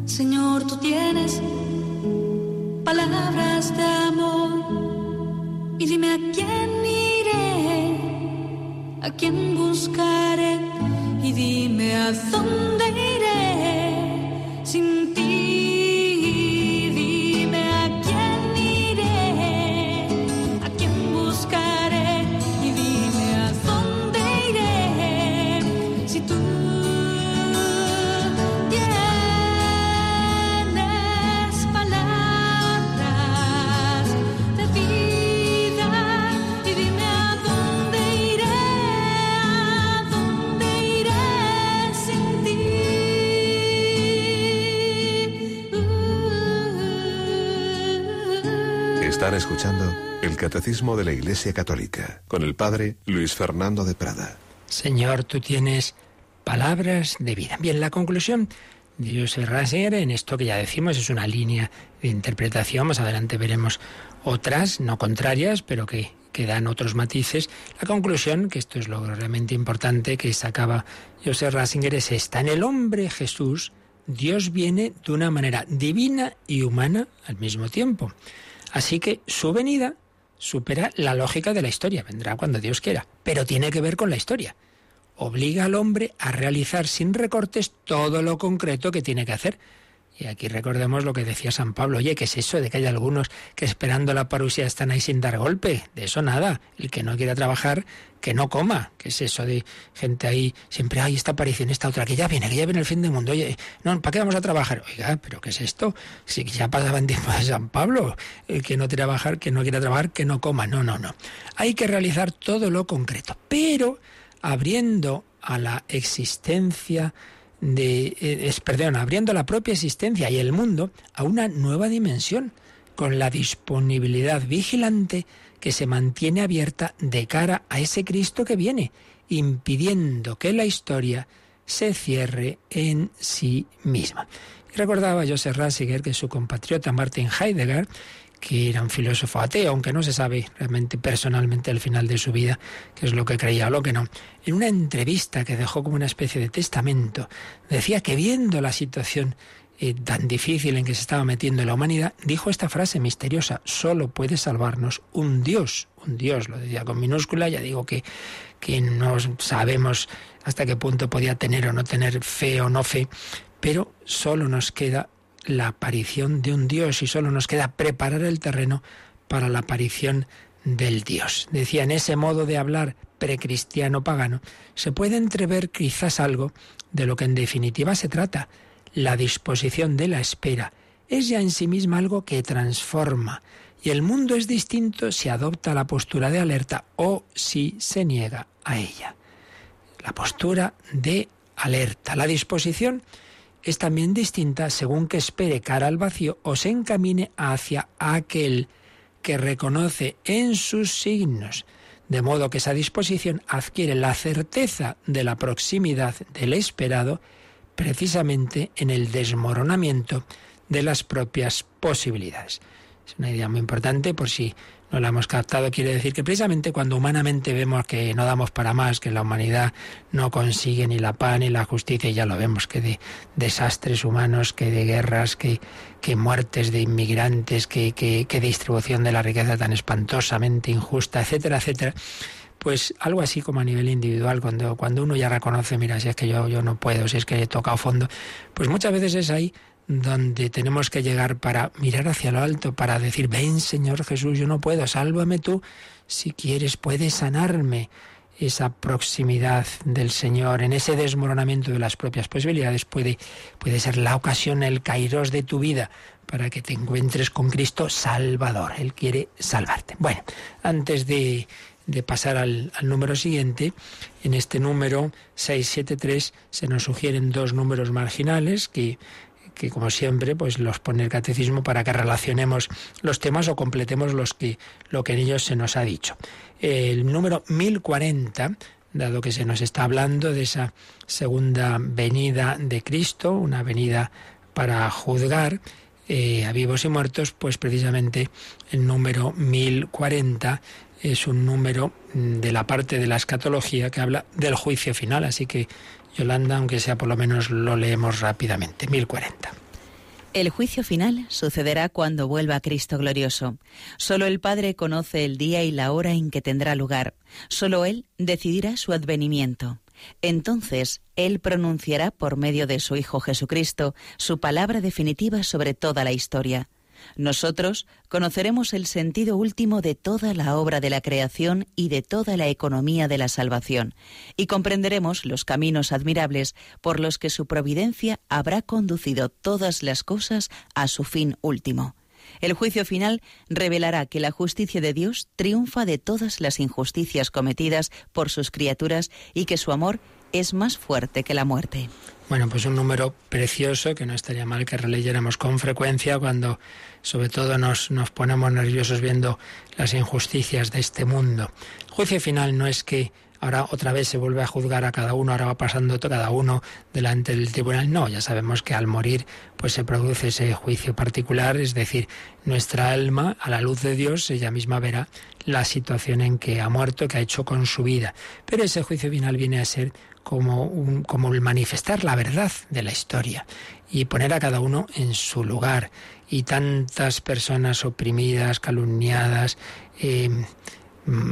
[SPEAKER 4] Señor, tú tienes palabras de amor. Y dime a quién iré, a quién buscaré
[SPEAKER 5] Catecismo de la Iglesia Católica con el Padre Luis Fernando de Prada.
[SPEAKER 2] Señor, tú tienes palabras de vida. Bien, la conclusión de José Ratzinger en esto que ya decimos es una línea de interpretación. Más adelante veremos otras, no contrarias, pero que, que dan otros matices. La conclusión, que esto es lo realmente importante que sacaba José Ratzinger, es esta. En el hombre Jesús, Dios viene de una manera divina y humana al mismo tiempo. Así que su venida supera la lógica de la historia, vendrá cuando Dios quiera, pero tiene que ver con la historia. Obliga al hombre a realizar sin recortes todo lo concreto que tiene que hacer y aquí recordemos lo que decía San Pablo, oye, ¿qué es eso de que hay algunos que esperando la parusia están ahí sin dar golpe? De eso nada. El que no quiera trabajar, que no coma. ¿Qué es eso de gente ahí siempre, hay esta aparición, esta otra, que ya viene, que ya viene el fin del mundo? Oye, no, ¿para qué vamos a trabajar? Oiga, ¿pero qué es esto? Si ya pasaba en tiempo de San Pablo, el que no trabajar, que no quiera trabajar, que no coma. No, no, no. Hay que realizar todo lo concreto, pero abriendo a la existencia de, eh, es, abriendo la propia existencia y el mundo a una nueva dimensión, con la disponibilidad vigilante que se mantiene abierta de cara a ese Cristo que viene, impidiendo que la historia se cierre en sí misma. Recordaba Joseph Ratzinger que su compatriota Martin Heidegger que era un filósofo ateo, aunque no se sabe realmente personalmente al final de su vida qué es lo que creía o lo que no. En una entrevista que dejó como una especie de testamento, decía que viendo la situación eh, tan difícil en que se estaba metiendo la humanidad, dijo esta frase misteriosa, solo puede salvarnos un Dios, un Dios, lo decía con minúscula, ya digo que, que no sabemos hasta qué punto podía tener o no tener fe o no fe, pero solo nos queda la aparición de un Dios y solo nos queda preparar el terreno para la aparición del Dios. Decía, en ese modo de hablar precristiano pagano, se puede entrever quizás algo de lo que en definitiva se trata. La disposición de la espera es ya en sí misma algo que transforma, y el mundo es distinto si adopta la postura de alerta o si se niega a ella. La postura de alerta, la disposición es también distinta según que espere cara al vacío o se encamine hacia aquel que reconoce en sus signos, de modo que esa disposición adquiere la certeza de la proximidad del esperado precisamente en el desmoronamiento de las propias posibilidades. Es una idea muy importante por si no la hemos captado, quiere decir que precisamente cuando humanamente vemos que no damos para más, que la humanidad no consigue ni la paz ni la justicia, y ya lo vemos, que de desastres humanos, que de guerras, que, que muertes de inmigrantes, que, que, que distribución de la riqueza tan espantosamente injusta, etcétera, etcétera pues algo así como a nivel individual, cuando, cuando uno ya reconoce, mira, si es que yo, yo no puedo, si es que he tocado fondo, pues muchas veces es ahí donde tenemos que llegar para mirar hacia lo alto, para decir, ven Señor Jesús, yo no puedo, sálvame tú, si quieres puedes sanarme. Esa proximidad del Señor, en ese desmoronamiento de las propias posibilidades, puede, puede ser la ocasión, el kairos de tu vida, para que te encuentres con Cristo Salvador. Él quiere salvarte. Bueno, antes de, de pasar al, al, número siguiente, en este número 673 se nos sugieren dos números marginales que que como siempre pues los pone el catecismo para que relacionemos los temas o completemos los que, lo que en ellos se nos ha dicho. El número 1040 dado que se nos está hablando de esa segunda venida de Cristo, una venida para juzgar eh, a vivos y muertos, pues precisamente el número 1040 es un número mm, de la parte de la escatología que habla del juicio final, así que Yolanda, aunque sea por lo menos lo leemos rápidamente, 1040.
[SPEAKER 3] El juicio final sucederá cuando vuelva Cristo glorioso. Solo el Padre conoce el día y la hora en que tendrá lugar. Solo Él decidirá su advenimiento. Entonces Él pronunciará por medio de su Hijo Jesucristo su palabra definitiva sobre toda la historia. Nosotros conoceremos el sentido último de toda la obra de la creación y de toda la economía de la salvación, y comprenderemos los caminos admirables por los que su providencia habrá conducido todas las cosas a su fin último. El juicio final revelará que la justicia de Dios triunfa de todas las injusticias cometidas por sus criaturas y que su amor es más fuerte que la muerte.
[SPEAKER 2] Bueno, pues un número precioso que no estaría mal que releyéramos con frecuencia cuando sobre todo nos, nos ponemos nerviosos viendo las injusticias de este mundo. juicio final no es que ahora otra vez se vuelve a juzgar a cada uno, ahora va pasando cada uno delante del tribunal. No, ya sabemos que al morir pues se produce ese juicio particular, es decir, nuestra alma a la luz de Dios ella misma verá la situación en que ha muerto, que ha hecho con su vida. Pero ese juicio final viene a ser como, un, como el manifestar la verdad de la historia y poner a cada uno en su lugar. Y tantas personas oprimidas, calumniadas, eh,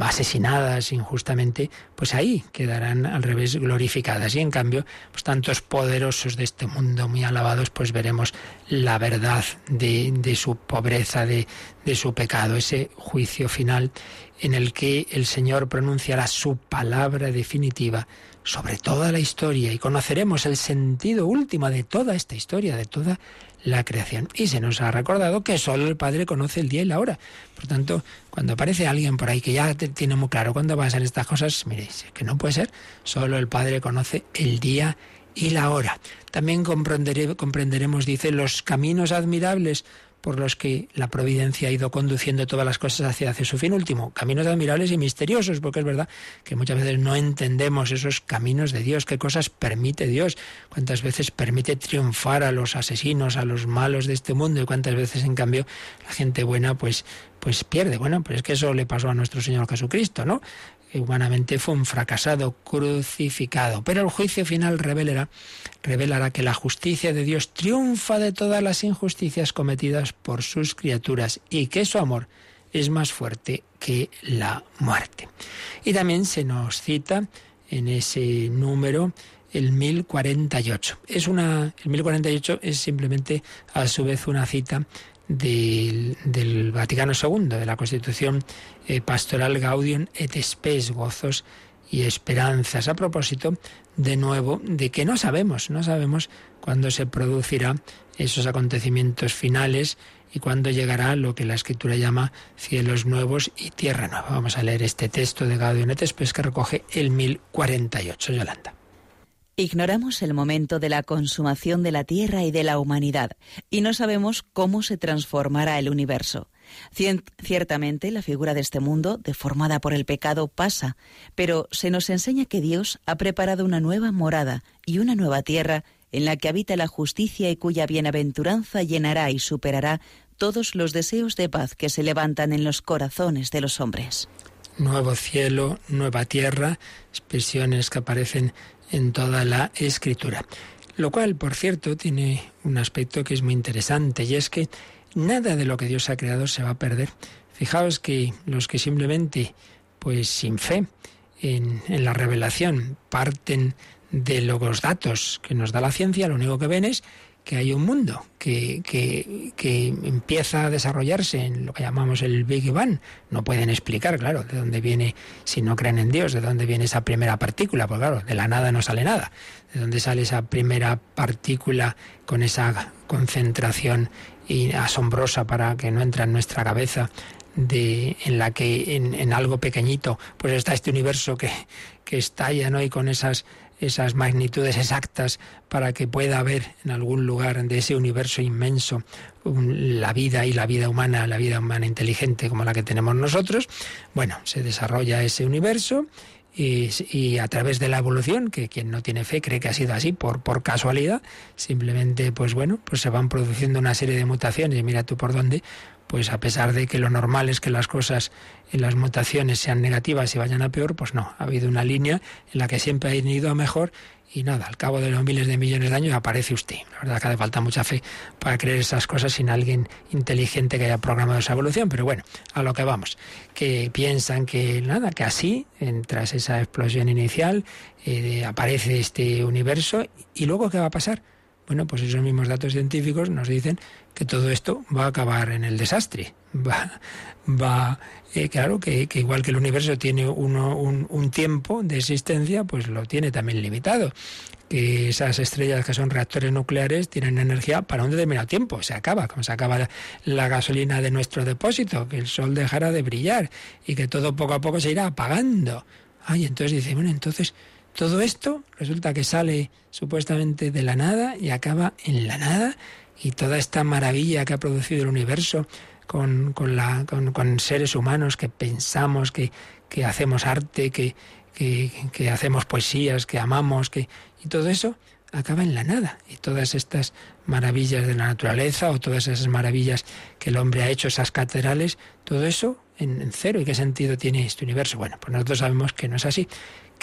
[SPEAKER 2] asesinadas injustamente, pues ahí quedarán al revés glorificadas. Y en cambio, pues tantos poderosos de este mundo muy alabados, pues veremos la verdad de, su pobreza, de, de su pecado, ese juicio final en el que el Señor pronunciará su palabra definitiva sobre toda la historia y conoceremos el sentido último de toda esta historia, de toda la creación. Y se nos ha recordado que solo el Padre conoce el día y la hora. Por tanto, cuando aparece alguien por ahí que ya tiene muy claro cuándo van a ser estas cosas, miréis, que no puede ser, solo el Padre conoce el día y la hora. También comprenderemos, dice, los caminos admirables por los que la providencia ha ido conduciendo todas las cosas hacia, su fin último. Caminos admirables y misteriosos, porque es verdad que muchas veces no entendemos esos caminos de Dios, qué cosas permite Dios, cuántas veces permite triunfar a los asesinos, a los malos de este mundo y cuántas veces en cambio la gente buena pues pues pierde. Bueno, pues es que eso le pasó a nuestro Señor Jesucristo, ¿no? Humanamente fue un fracasado crucificado. Pero el juicio final revelará, revelará que la justicia de Dios triunfa de todas las injusticias cometidas por sus criaturas y que su amor es más fuerte que la muerte. Y también se nos cita en ese número el 1048. Es una, el 1048 es simplemente a su vez una cita del, Vaticano II, de la Constitución eh, Pastoral Gaudium et Spes, gozos y esperanzas. A propósito, de nuevo, de que no sabemos, no sabemos cuándo se producirá esos acontecimientos finales y cuándo llegará lo que la Escritura llama cielos nuevos y tierra nueva. Vamos a leer este texto de Gaudium et Spes que recoge el 1048, Yolanda.
[SPEAKER 3] Ignoramos el momento de la consumación de la Tierra y de la humanidad, y no sabemos cómo se transformará el universo. Ciertamente la figura de este mundo, deformada por el pecado, pasa, pero se nos enseña que Dios ha preparado una nueva morada y una nueva tierra en la que habita la justicia y cuya bienaventuranza llenará y superará todos los deseos de paz que se levantan en los corazones de los hombres.
[SPEAKER 2] Nuevo cielo, nueva tierra, expresiones que aparecen en toda la escritura. Lo cual, por cierto, tiene un aspecto que es muy interesante y es que nada de lo que Dios ha creado se va a perder. Fijaos que los que simplemente, pues sin fe en, la revelación, parten de los datos que nos da la ciencia, lo único que ven es que hay un mundo que, que, empieza a desarrollarse en lo que llamamos el Big Bang. No pueden explicar, claro, de dónde viene, si no creen en Dios, de dónde viene esa primera partícula, porque claro, de la nada no sale nada. De dónde sale esa primera partícula con esa concentración asombrosa para que no entra en nuestra cabeza de, en la que en, en, algo pequeñito pues está este universo que, que estalla ¿no? y con esas esas magnitudes exactas para que pueda haber en algún lugar de ese universo inmenso la vida y la vida humana, la vida humana inteligente como la que tenemos nosotros, bueno, se desarrolla ese universo y, a través de la evolución, que quien no tiene fe cree que ha sido así por, por casualidad, simplemente pues bueno, pues se van produciendo una serie de mutaciones, y mira tú por dónde, pues a pesar de que lo normal es que las cosas en las mutaciones sean negativas y vayan a peor, pues no, ha habido una línea en la que siempre ha ido a mejor y nada, al cabo de los miles de millones de años aparece usted. La verdad que hace falta mucha fe para creer esas cosas sin alguien inteligente que haya programado esa evolución, pero bueno, a lo que vamos, que piensan que nada, que así, tras esa explosión inicial, eh, aparece este universo y luego ¿qué va a pasar? Bueno, pues esos mismos datos científicos nos dicen que todo esto va a acabar en el desastre. Va, va eh, claro, que, igual que el universo tiene uno, un, tiempo de existencia, pues lo tiene también limitado. Que esas estrellas que son reactores nucleares tienen energía para un determinado tiempo. Se acaba, como se acaba la gasolina de nuestro depósito, que el sol dejará de brillar y que todo poco a poco se irá apagando. Ay, entonces dice, bueno, entonces todo esto resulta que sale supuestamente de la nada y acaba en la nada y toda esta maravilla que ha producido el universo con, la, con, seres humanos que pensamos, que, que hacemos arte, que, que, hacemos poesías, que amamos, que, y todo eso acaba en la nada. Y todas estas maravillas de la naturaleza o todas esas maravillas que el hombre ha hecho, esas catedrales, todo eso en, en cero. ¿Y qué sentido tiene este universo? Bueno, pues nosotros sabemos que no es así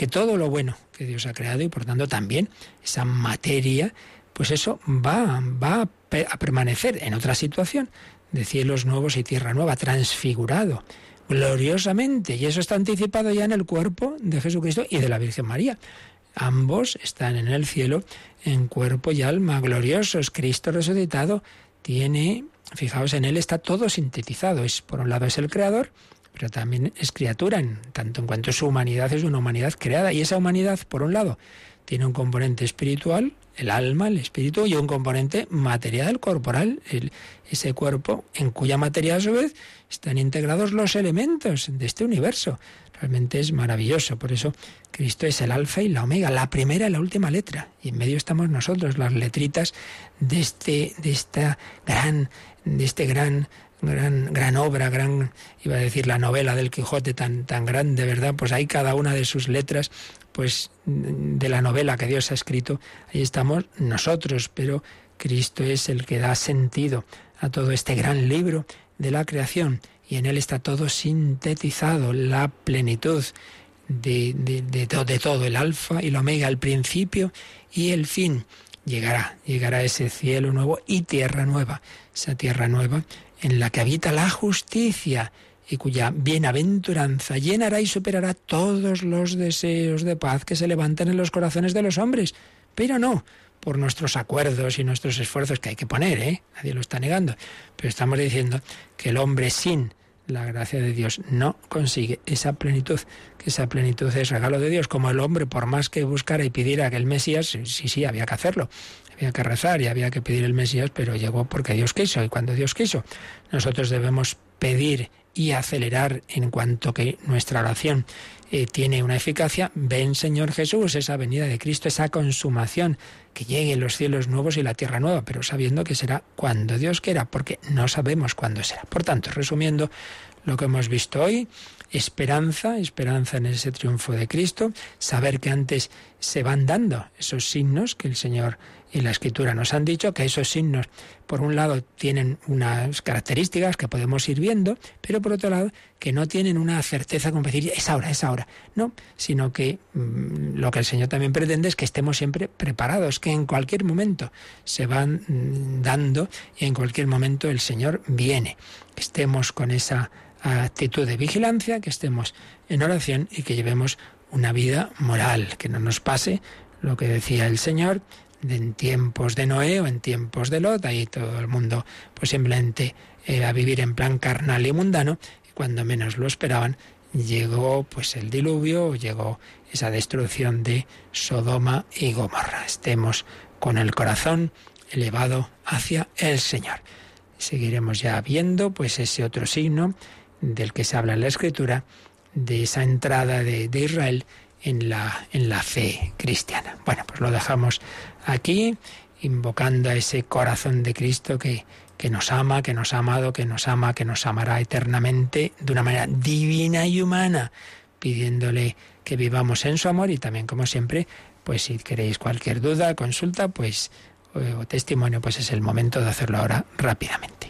[SPEAKER 2] que todo lo bueno que Dios ha creado y por tanto también esa materia, pues eso va, va a permanecer en otra situación de cielos nuevos y tierra nueva, transfigurado gloriosamente. Y eso está anticipado ya en el cuerpo de Jesucristo y de la Virgen María. Ambos están en el cielo en cuerpo y alma gloriosos. Cristo resucitado tiene, fijaos, en él está todo sintetizado. Es, por un lado es el creador, pero también es criatura, en tanto en cuanto su humanidad es una humanidad creada. Y esa humanidad, por un lado, tiene un componente espiritual, el alma, el espíritu, y un componente material, corporal, ese cuerpo en cuya materia a su vez están integrados los elementos de este universo. Realmente es maravilloso. Por eso Cristo es el alfa y la omega, la primera y la última letra. Y en medio estamos nosotros, las letritas de este, de esta gran, de este gran gran, gran obra, gran, iba a decir la novela del Quijote tan, tan grande, ¿verdad? Pues hay cada una de sus letras, pues de la novela que Dios ha escrito, ahí estamos nosotros, pero Cristo es el que da sentido a todo este gran libro de la creación y en él está todo sintetizado, la plenitud de, de, todo, el alfa y el omega, el principio y el fin. Llegará, llegará ese cielo nuevo y tierra nueva, esa tierra nueva en la que habita la justicia y cuya bienaventuranza llenará y superará todos los deseos de paz que se levantan en los corazones de los hombres, pero no por nuestros acuerdos y nuestros esfuerzos que hay que poner, ¿eh? nadie lo está negando, pero estamos diciendo que el hombre sin la gracia de Dios no consigue esa plenitud, que esa plenitud es regalo de Dios, como el hombre por más que buscara y pidiera que el Mesías, sí, sí, había que hacerlo, había que rezar y había que pedir el Mesías, pero llegó porque Dios quiso y cuando Dios quiso. Nosotros debemos pedir y acelerar en cuanto que nuestra oración eh, tiene una eficacia, ven Señor Jesús, esa venida de Cristo, esa consumación, que llegue los cielos nuevos y la tierra nueva, pero sabiendo que será cuando Dios quiera, porque no sabemos cuándo será. Por tanto, resumiendo lo que hemos visto hoy, esperanza, esperanza en ese triunfo de Cristo, saber que antes se van dando esos signos que el Señor y la escritura nos han dicho que esos signos, por un lado, tienen unas características que podemos ir viendo, pero por otro lado, que no tienen una certeza como decir, es ahora, es ahora. No, sino que mm, lo que el Señor también pretende es que estemos siempre preparados, que en cualquier momento se van mm, dando y en cualquier momento el Señor viene. Que estemos con esa actitud de vigilancia, que estemos en oración y que llevemos una vida moral, que no nos pase lo que decía el Señor, en tiempos de Noé o en tiempos de Lot, ahí todo el mundo pues simplemente eh, a vivir en plan carnal y mundano, y cuando menos lo esperaban, llegó pues el diluvio, llegó esa destrucción de Sodoma y Gomorra. Estemos con el corazón elevado hacia el Señor. Seguiremos ya viendo pues ese otro signo del que se habla en la Escritura, de esa entrada de, de Israel en la, en la fe cristiana. Bueno, pues lo dejamos aquí, invocando a ese corazón de Cristo que, que nos ama, que nos ha amado, que nos ama, que nos amará eternamente de una manera divina y humana, pidiéndole que vivamos en su amor y también, como siempre, pues si queréis cualquier duda, consulta, pues o testimonio, pues es el momento de hacerlo ahora rápidamente.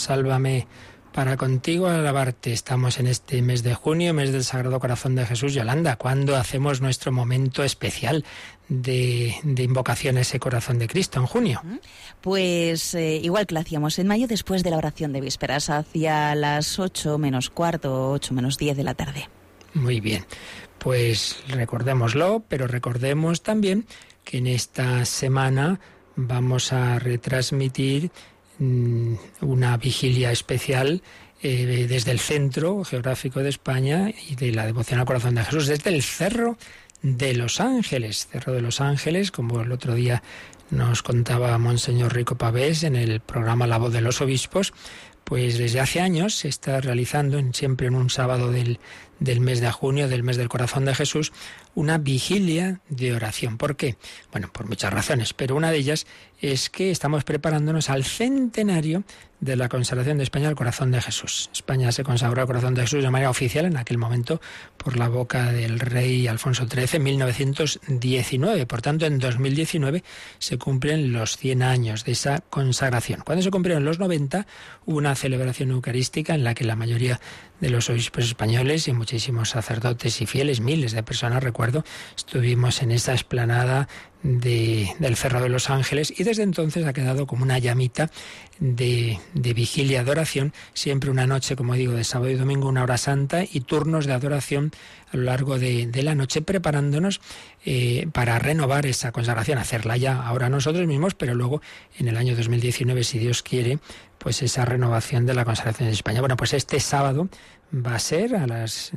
[SPEAKER 4] sálvame para
[SPEAKER 2] contigo alabarte. Estamos en este mes de junio, mes del Sagrado Corazón de Jesús. Yolanda, ¿cuándo hacemos nuestro momento especial de, de invocación a ese Corazón de Cristo? ¿En junio?
[SPEAKER 3] Pues eh, igual que lo hacíamos en mayo después de la oración de vísperas, hacia las 8 menos cuarto, 8 menos 10 de la tarde.
[SPEAKER 2] Muy bien, pues recordémoslo, pero recordemos también que en esta semana vamos a retransmitir una vigilia especial eh, desde el centro geográfico de España y de la devoción al corazón de Jesús, desde el Cerro de los Ángeles. Cerro de los Ángeles, como el otro día nos contaba Monseñor Rico Pavés en el programa La Voz de los Obispos, pues desde hace años se está realizando, siempre en un sábado del, del mes de junio, del mes del corazón de Jesús, una vigilia de oración. ¿Por qué? Bueno, por muchas razones, pero una de ellas es que estamos preparándonos al centenario de la consagración de España al corazón de Jesús. España se consagró al corazón de Jesús de manera oficial en aquel momento por la boca del rey Alfonso XIII en 1919. Por tanto, en 2019 se cumplen los 100 años de esa consagración. Cuando se cumplieron los 90, hubo una celebración eucarística en la que la mayoría de los obispos españoles y muchísimos sacerdotes y fieles, miles de personas, estuvimos en esa esplanada de- del Cerro de los Ángeles y desde entonces ha quedado como una llamita de, de vigilia de oración, siempre una noche, como digo, de sábado y domingo, una hora santa y turnos de adoración a lo largo de, de la noche, preparándonos eh, para renovar esa consagración, hacerla ya ahora nosotros mismos, pero luego en el año 2019, si Dios quiere, pues esa renovación de la consagración de España. Bueno, pues este sábado va a ser a las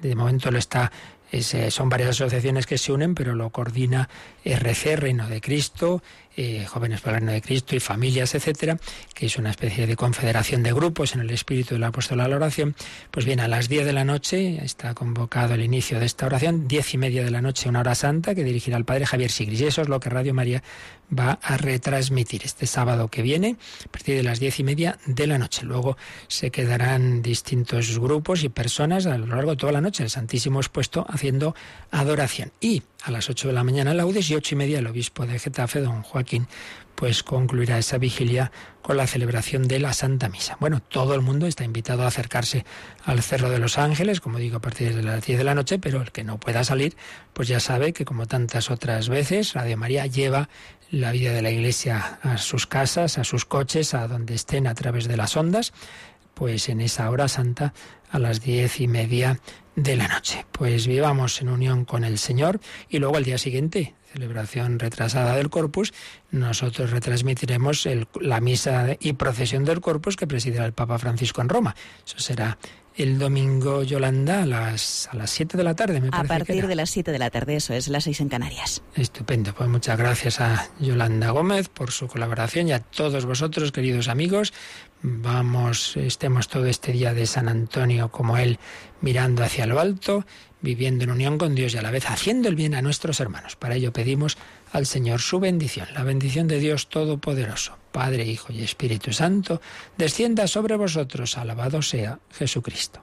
[SPEAKER 2] de momento lo está eh, son varias asociaciones que se unen, pero lo coordina RC, Reino de Cristo, eh, Jóvenes para el Reino de Cristo y Familias, etcétera, que es una especie de confederación de grupos en el espíritu del apóstol a la oración. Pues bien, a las 10 de la noche está convocado el inicio de esta oración, diez y media de la noche, una hora santa, que dirigirá el padre Javier Sigris. Y eso es lo que Radio María va a retransmitir este sábado que viene, a partir de las diez y media de la noche. Luego se quedarán distintos grupos y personas a lo largo de toda la noche, el Santísimo expuesto haciendo adoración. Y a las 8 de la mañana laudes y ocho y media el obispo de Getafe, don Joaquín, pues concluirá esa vigilia con la celebración de la Santa Misa. Bueno, todo el mundo está invitado a acercarse al Cerro de los Ángeles, como digo, a partir de las 10 de la noche, pero el que no pueda salir, pues ya sabe que como tantas otras veces, Radio María lleva la vida de la Iglesia a sus casas, a sus coches, a donde estén a través de las ondas. Pues en esa hora santa a las diez y media de la noche. Pues vivamos en unión con el Señor y luego al día siguiente, celebración retrasada del Corpus, nosotros retransmitiremos la misa y procesión del Corpus que presidirá el Papa Francisco en Roma. Eso será el domingo, Yolanda, a las, a las 7 de la tarde, me parece.
[SPEAKER 3] A partir de las 7 de la tarde, eso es, las 6 en Canarias.
[SPEAKER 2] Estupendo, pues muchas gracias a Yolanda Gómez por su colaboración y a todos vosotros, queridos amigos. Vamos, estemos todo este día de San Antonio como él, mirando hacia lo alto, viviendo en unión con Dios y a la vez haciendo el bien a nuestros hermanos. Para ello pedimos al Señor su bendición, la bendición de Dios Todopoderoso, Padre, Hijo y Espíritu Santo, descienda sobre vosotros. Alabado sea Jesucristo.